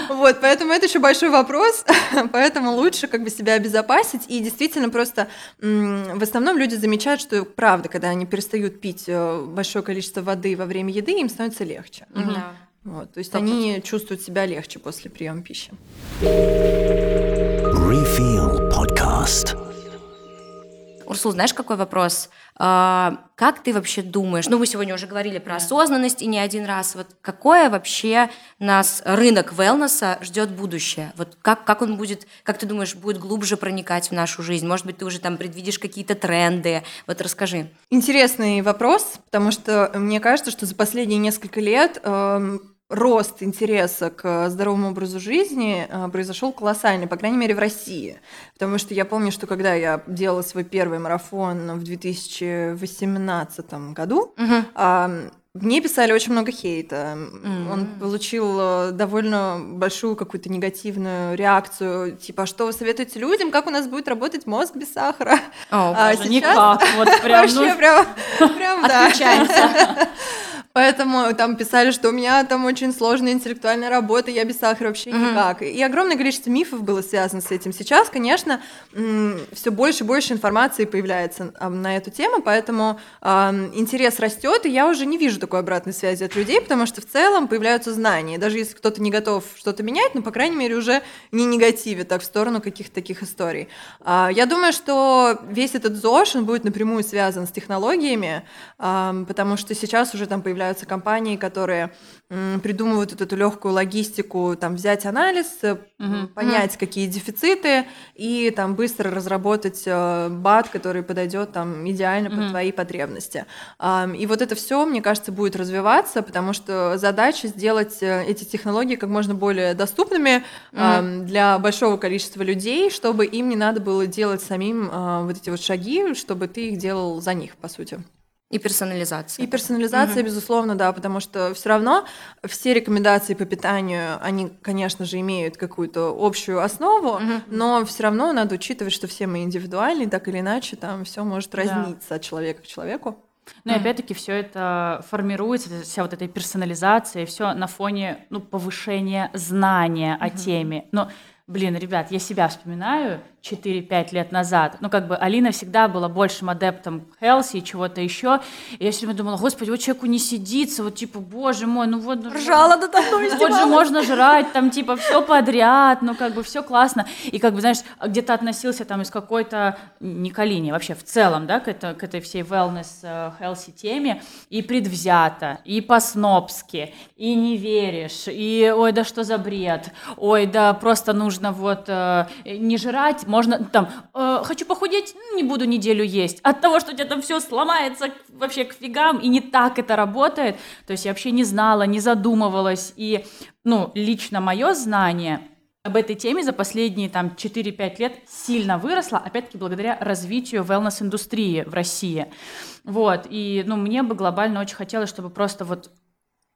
Вот, поэтому это еще большой вопрос, поэтому лучше как бы себя обезопасить. И действительно просто в основном люди замечают, что правда, когда они перестают пить э, большое количество воды во время еды, им становится легче. Да. Вот, то есть они чувствуют себя легче после приема пищи. Refill Podcast. Урсул, знаешь, какой вопрос? А, как ты вообще думаешь? Ну, мы сегодня уже говорили про осознанность и не один раз. Вот какое вообще нас рынок велнеса ждет будущее? Вот как, как он будет, как ты думаешь, будет глубже проникать в нашу жизнь? Может быть, ты уже там предвидишь какие-то тренды? Вот расскажи. Интересный вопрос, потому что мне кажется, что за последние несколько лет эм, рост интереса к здоровому образу жизни э, произошел колоссальный, по крайней мере, в России. Потому что я помню, что когда я делала свой первый марафон в 2018 году, а, мне писали очень много хейта. М. Он получил э, довольно большую какую-то негативную реакцию, типа, что вы советуете людям, как у нас будет работать мозг без сахара? О, А Даже сейчас- никак, вот прям, ну, Вообще прям, прям, да. Отключаемся. Поэтому там писали, что у меня там очень сложная интеллектуальная работа, я без сахара вообще Мгм. никак. И огромное количество мифов было связано с этим. Сейчас, конечно, все больше и больше информации появляется а, на эту тему, поэтому ам, интерес растет, и я уже не вижу такой обратной связи от людей, потому что в целом появляются знания. Даже если кто-то не готов что-то менять, ну, по крайней мере, уже не негативит так в сторону каких-то таких историй. А, Я думаю, что весь этот ЗОЖ, он будет напрямую связан с технологиями, ам, потому что сейчас уже там появляются компании, которые придумывают вот эту легкую логистику, там взять анализ, Мгм. понять, какие дефициты, и там быстро разработать э, бат, который подойдет там идеально под Мгм. твои потребности. И вот это все, мне кажется, будет развиваться, потому что задача сделать э, эти технологии как можно более доступными ам, для большого количества людей, чтобы им не надо было делать самим а, вот эти вот шаги, чтобы ты их делал за них, по сути. И персонализация. И персонализация, безусловно, да, потому что все равно все рекомендации по питанию, они, конечно же, имеют какую-то общую основу, Мгм. но все равно надо учитывать, что все мы индивидуальны, так или иначе, там все может Да. разниться от человека к человеку. Ну и опять-таки все это формируется, вся вот эта персонализация, все на фоне ну, повышения знания о теме. Но, блин, ребят, я себя вспоминаю 4-5 лет назад. Ну, как бы Алина всегда была большим адептом Хелси и чего-то еще. И я все время думала, господи, вот человеку не сидится, вот типа, боже мой, ну вот... ну, Ржала до того, вот же можно жрать, там, типа, все подряд, ну, как бы, все классно. И, как бы, знаешь, где-то относился там из какой-то, не к Алине, вообще в целом, да, к, это- к этой всей wellness, э, healthy теме, и предвзято, и по-снобски, и не веришь, и, ой, да что за бред, ой, да просто нужно вот э, не жрать, можно, там, э, хочу похудеть, не буду неделю есть. От того, что у тебя там все сломается вообще к фигам, и не так это работает. То есть я вообще не знала, не задумывалась. И, ну, лично мое знание об этой теме за последние там 4-5 лет сильно выросло, опять-таки благодаря развитию wellness-индустрии в России. Вот, и, ну, мне бы глобально очень хотелось, чтобы просто вот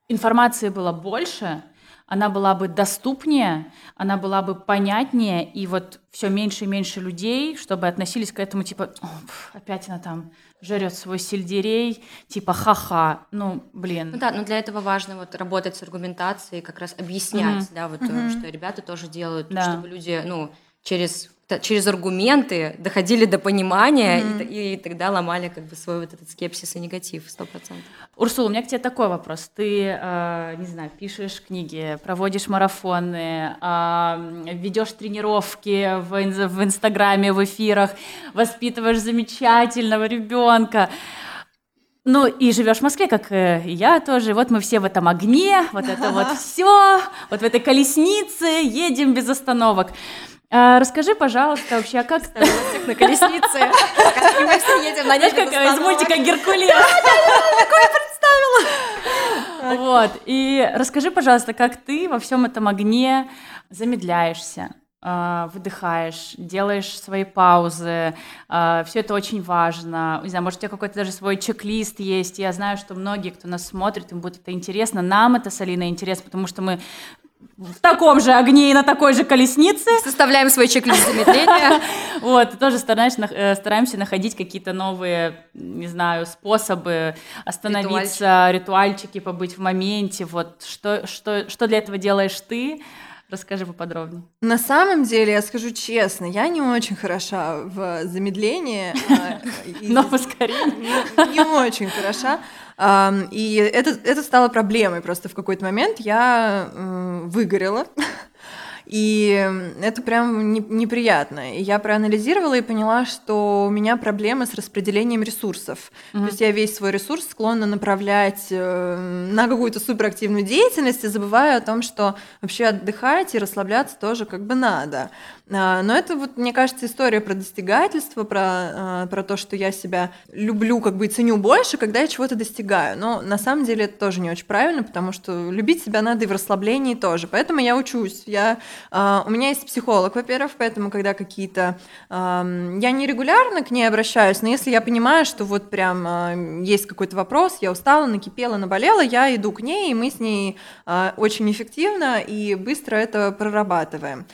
информации было больше, она была бы доступнее, она была бы понятнее, и вот все меньше и меньше людей, чтобы относились к этому типа, «О, пф, опять она там жрет свой сельдерей, типа ха-ха, ну, блин. Ну да, но для этого важно вот работать с аргументацией, как раз объяснять, да, вот э, что ребята тоже делают, Да. чтобы люди, ну, через через аргументы доходили до понимания и т- и, тогда ломали как бы свой вот этот скепсис и негатив сто процентов. Урсула, у меня к тебе такой вопрос. Ты, э, не знаю, пишешь книги, проводишь марафоны, э, ведешь тренировки в, ин- в Инстаграме, в эфирах, воспитываешь замечательного ребенка. Ну и живешь в Москве, как э, и я тоже. Вот мы все в этом огне, вот это вот все, вот в этой колеснице едем без остановок. А, расскажи, пожалуйста, вообще, а как Всех на колеснице, как мы все едем на знаешь, как из мультика Геркулес. Вот. И расскажи, пожалуйста, как ты во всем этом огне замедляешься, а, выдыхаешь, делаешь свои паузы. Все это очень важно. Не знаю, может, у тебя какой-то даже свой чек-лист есть. Я знаю, что многие, кто нас смотрит, им будет это интересно. Нам это с Алиной интересно, потому что мы в таком же огне и на такой же колеснице. Составляем свой чек-лист замедления. Вот, тоже стараемся, э, стараемся находить какие-то новые, не знаю, способы остановиться, ритуальчики, побыть в моменте. Вот что для этого делаешь ты? Расскажи поподробнее. На самом деле, я скажу честно, я не очень хороша в замедлении. а, Но ускорение. не очень хороша. И это, стало проблемой просто в какой-то момент. Я выгорела. И это прям не- неприятно. И я проанализировала и поняла, что у меня проблемы с распределением ресурсов. То есть я весь свой ресурс склонна направлять э, на какую-то суперактивную деятельность и забываю о том, что вообще отдыхать и расслабляться тоже как бы надо. А, Но это вот, мне кажется, история про достигательство, про, а, про то, что я себя люблю как бы и ценю больше, когда я чего-то достигаю. Но на самом деле это тоже не очень правильно, потому что любить себя надо и в расслаблении тоже. Поэтому я учусь. Я у меня есть психолог, во-первых, поэтому когда какие-то... Я не регулярно к ней обращаюсь, но если я понимаю, что вот прям а, есть какой-то вопрос, я устала, накипела, наболела, я иду к ней, и мы с ней а, очень эффективно и быстро это прорабатываем.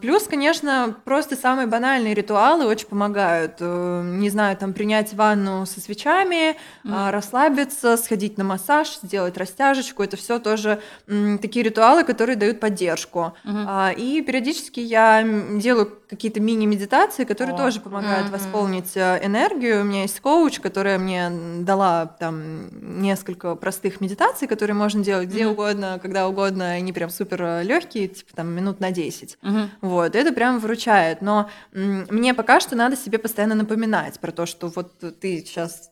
Плюс, конечно, просто самые банальные ритуалы очень помогают. Э, не знаю, там принять ванну со свечами, mm. расслабиться, сходить на массаж, сделать растяжечку. Это все тоже такие ритуалы, которые дают поддержку. Mm-hmm. И периодически я делаю какие-то мини-медитации, которые oh. тоже помогают mm-hmm. восполнить э, энергию. У меня есть коуч, которая мне дала там несколько простых медитаций, которые можно делать где mm-hmm. угодно, когда угодно, они прям супер э, легкие, типа там минут на 10. Mm-hmm. Вот, это прям выручает. Но мне пока что надо себе постоянно напоминать про то, что вот ты сейчас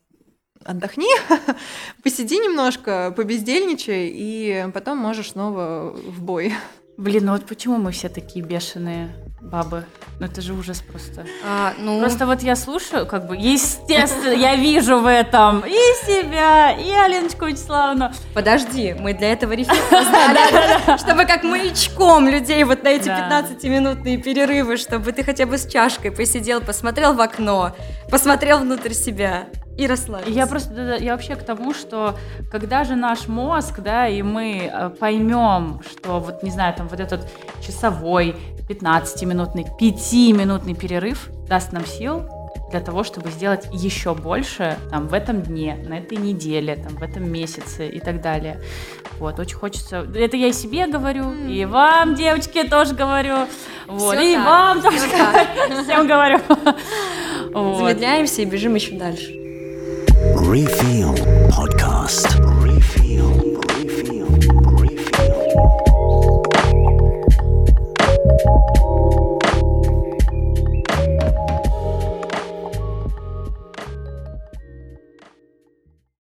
отдохни, посиди немножко, побездельничай, и потом можешь снова в бой. Блин, ну вот почему мы все такие бешеные бабы? Ну это же ужас просто. А, ну... Просто вот я слушаю, как бы, естественно, я вижу в этом и себя, и Аленочку Вячеславовну. Подожди, мы для этого рефит чтобы как маячком людей вот на эти 15-минутные перерывы, чтобы ты хотя бы с чашкой посидел, посмотрел в окно, посмотрел внутрь себя и расслабиться. Я просто, я вообще к тому, что когда же наш мозг, да, и мы э, поймем, что вот, не знаю, там вот этот часовой, это 15-минутный, 5-минутный перерыв даст нам сил для того, чтобы сделать еще больше там, в этом дне, на этой неделе, там, в этом месяце и так далее. Вот, очень хочется... Это я и себе говорю, mm. и вам, девочки, тоже говорю. Вот, Все и так. вам Все тоже так. всем говорю. Вот. Замедляемся и бежим еще дальше. Refill Podcast. Refill. Refill. Refill. You.